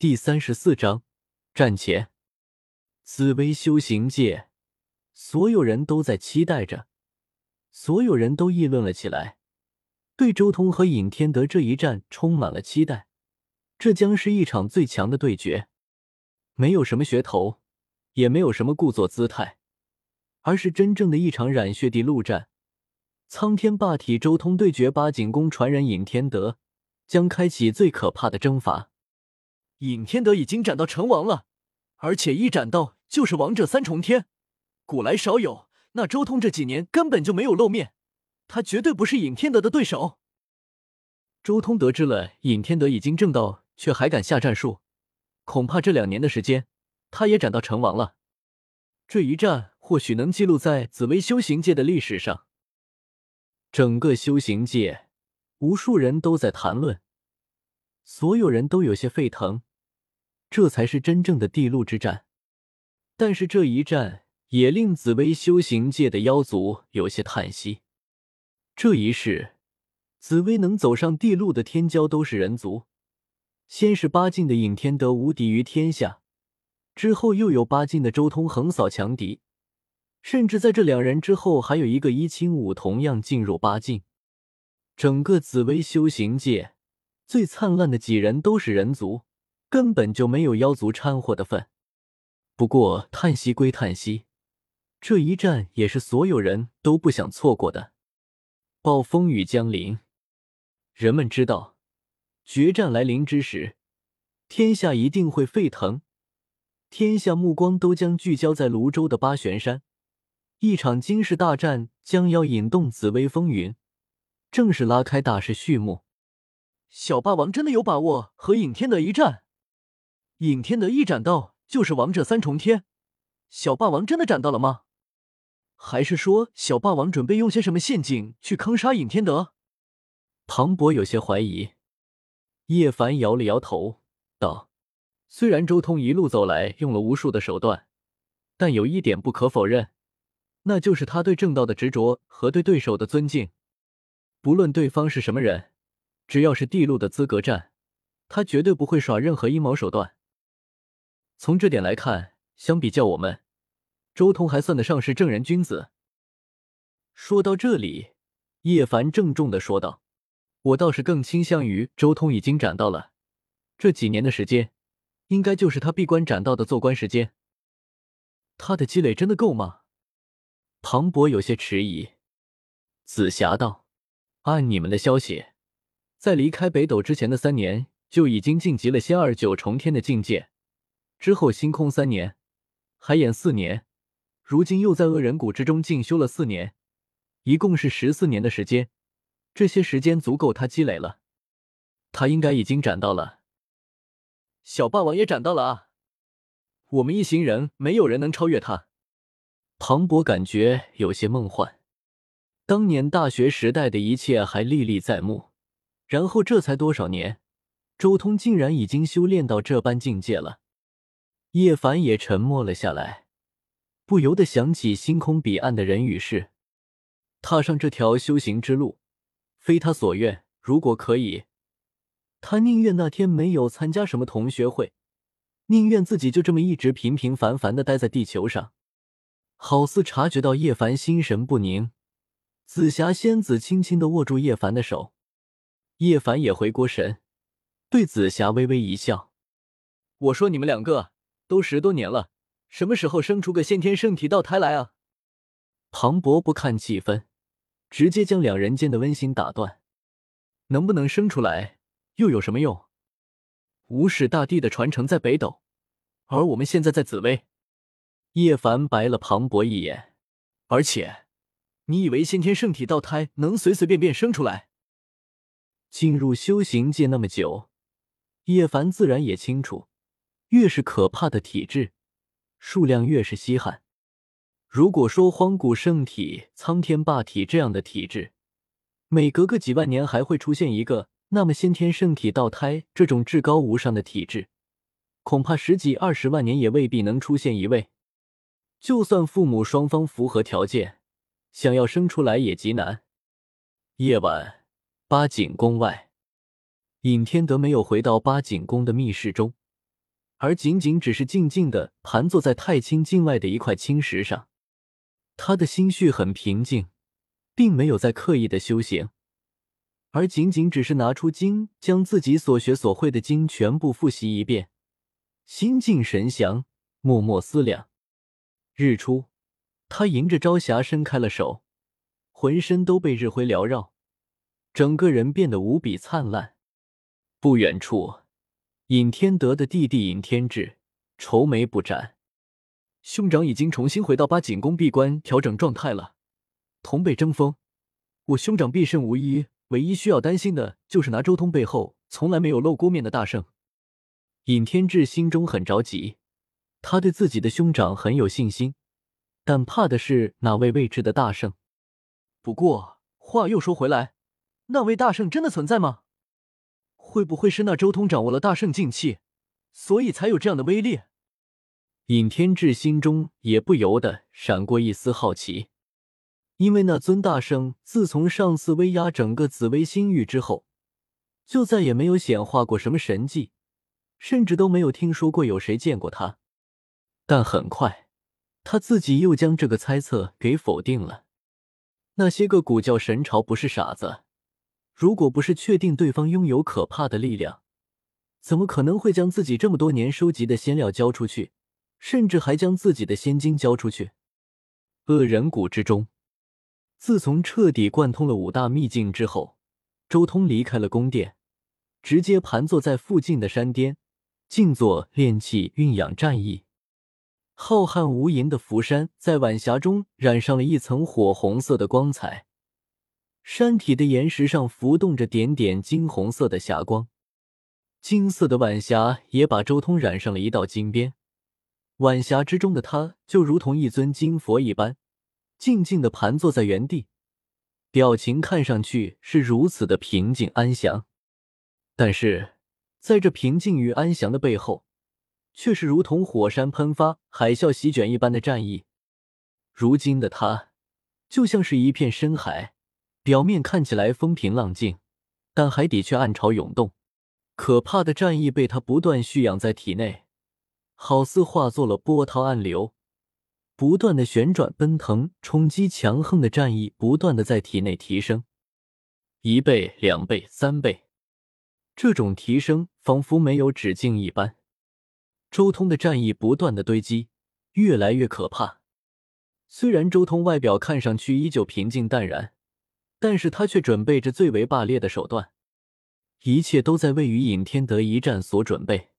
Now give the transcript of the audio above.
第三十四章战前，紫薇修行界，所有人都在期待着，所有人都议论了起来，对周通和尹天德这一战充满了期待。这将是一场最强的对决，没有什么噱头，也没有什么故作姿态，而是真正的一场染血地陆战。苍天霸体周通对决八景宫传人尹天德，将开启最可怕的征伐。尹天德已经斩到成王了，而且一斩到就是王者三重天，古来少有。那周通这几年根本就没有露面，他绝对不是尹天德的对手。周通得知了尹天德已经正道。却还敢下战术，恐怕这两年的时间，他也斩到成王了。这一战或许能记录在紫薇修行界的历史上。整个修行界，无数人都在谈论，所有人都有些沸腾。这才是真正的地路之战。但是这一战也令紫薇修行界的妖族有些叹息。这一世，紫薇能走上地路的天骄都是人族。先是八境的尹天德无敌于天下，之后又有八境的周通横扫强敌，甚至在这两人之后还有一个伊清武同样进入八境。整个紫薇修行界最灿烂的几人都是人族，根本就没有妖族掺和的份。不过叹息归叹息，这一战也是所有人都不想错过的。暴风雨将临，人们知道。决战来临之时，天下一定会沸腾，天下目光都将聚焦在泸州的八玄山，一场惊世大战将要引动紫薇风云，正式拉开大势序幕。小霸王真的有把握和尹天德一战？尹天德一斩到就是王者三重天，小霸王真的斩到了吗？还是说小霸王准备用些什么陷阱去坑杀尹天德？庞博有些怀疑。叶凡摇了摇头，道：“虽然周通一路走来用了无数的手段，但有一点不可否认，那就是他对正道的执着和对对手的尊敬。不论对方是什么人，只要是地路的资格战，他绝对不会耍任何阴谋手段。从这点来看，相比较我们，周通还算得上是正人君子。”说到这里，叶凡郑重的说道。我倒是更倾向于周通已经斩到了，这几年的时间，应该就是他闭关斩道的做官时间。他的积累真的够吗？庞博有些迟疑。紫霞道：“按你们的消息，在离开北斗之前的三年就已经晋级了仙二九重天的境界，之后星空三年，海眼四年，如今又在恶人谷之中进修了四年，一共是十四年的时间。”这些时间足够他积累了，他应该已经斩到了。小霸王也斩到了啊！我们一行人没有人能超越他。庞博感觉有些梦幻，当年大学时代的一切还历历在目，然后这才多少年，周通竟然已经修炼到这般境界了。叶凡也沉默了下来，不由得想起星空彼岸的人与事，踏上这条修行之路。非他所愿。如果可以，他宁愿那天没有参加什么同学会，宁愿自己就这么一直平平凡凡的待在地球上。好似察觉到叶凡心神不宁，紫霞仙子轻轻的握住叶凡的手。叶凡也回过神，对紫霞微微一笑：“我说你们两个都十多年了，什么时候生出个先天圣体道胎来啊？”庞博不看气氛。直接将两人间的温馨打断，能不能生出来又有什么用？无始大帝的传承在北斗，而我们现在在紫薇。叶凡白了庞博一眼，而且，你以为先天圣体道胎能随随便便生出来？进入修行界那么久，叶凡自然也清楚，越是可怕的体质，数量越是稀罕。如果说荒古圣体、苍天霸体这样的体质，每隔个几万年还会出现一个，那么先天圣体道胎这种至高无上的体质，恐怕十几二十万年也未必能出现一位。就算父母双方符合条件，想要生出来也极难。夜晚，八景宫外，尹天德没有回到八景宫的密室中，而仅仅只是静静的盘坐在太清境外的一块青石上。他的心绪很平静，并没有在刻意的修行，而仅仅只是拿出经，将自己所学所会的经全部复习一遍，心静神详，默默思量。日出，他迎着朝霞伸开了手，浑身都被日辉缭绕，整个人变得无比灿烂。不远处，尹天德的弟弟尹天志愁眉不展。兄长已经重新回到八景宫闭关调整状态了，同辈争锋，我兄长必胜无疑。唯一需要担心的就是拿周通背后从来没有露过面的大圣。尹天志心中很着急，他对自己的兄长很有信心，但怕的是那位未知的大圣。不过话又说回来，那位大圣真的存在吗？会不会是那周通掌握了大圣劲气，所以才有这样的威力？尹天志心中也不由得闪过一丝好奇，因为那尊大圣自从上次威压整个紫薇星域之后，就再也没有显化过什么神迹，甚至都没有听说过有谁见过他。但很快，他自己又将这个猜测给否定了。那些个古教神朝不是傻子，如果不是确定对方拥有可怕的力量，怎么可能会将自己这么多年收集的仙料交出去？甚至还将自己的仙晶交出去。恶人谷之中，自从彻底贯通了五大秘境之后，周通离开了宫殿，直接盘坐在附近的山巅，静坐炼气，运养战意。浩瀚无垠的浮山在晚霞中染上了一层火红色的光彩，山体的岩石上浮动着点点金红色的霞光，金色的晚霞也把周通染上了一道金边。晚霞之中的他，就如同一尊金佛一般，静静的盘坐在原地，表情看上去是如此的平静安详。但是，在这平静与安详的背后，却是如同火山喷发、海啸席卷一般的战意。如今的他，就像是一片深海，表面看起来风平浪静，但海底却暗潮涌动，可怕的战意被他不断蓄养在体内。好似化作了波涛暗流，不断的旋转奔腾，冲击强横的战意不断的在体内提升，一倍、两倍、三倍，这种提升仿佛没有止境一般。周通的战意不断的堆积，越来越可怕。虽然周通外表看上去依旧平静淡然，但是他却准备着最为霸烈的手段，一切都在为与尹天德一战所准备。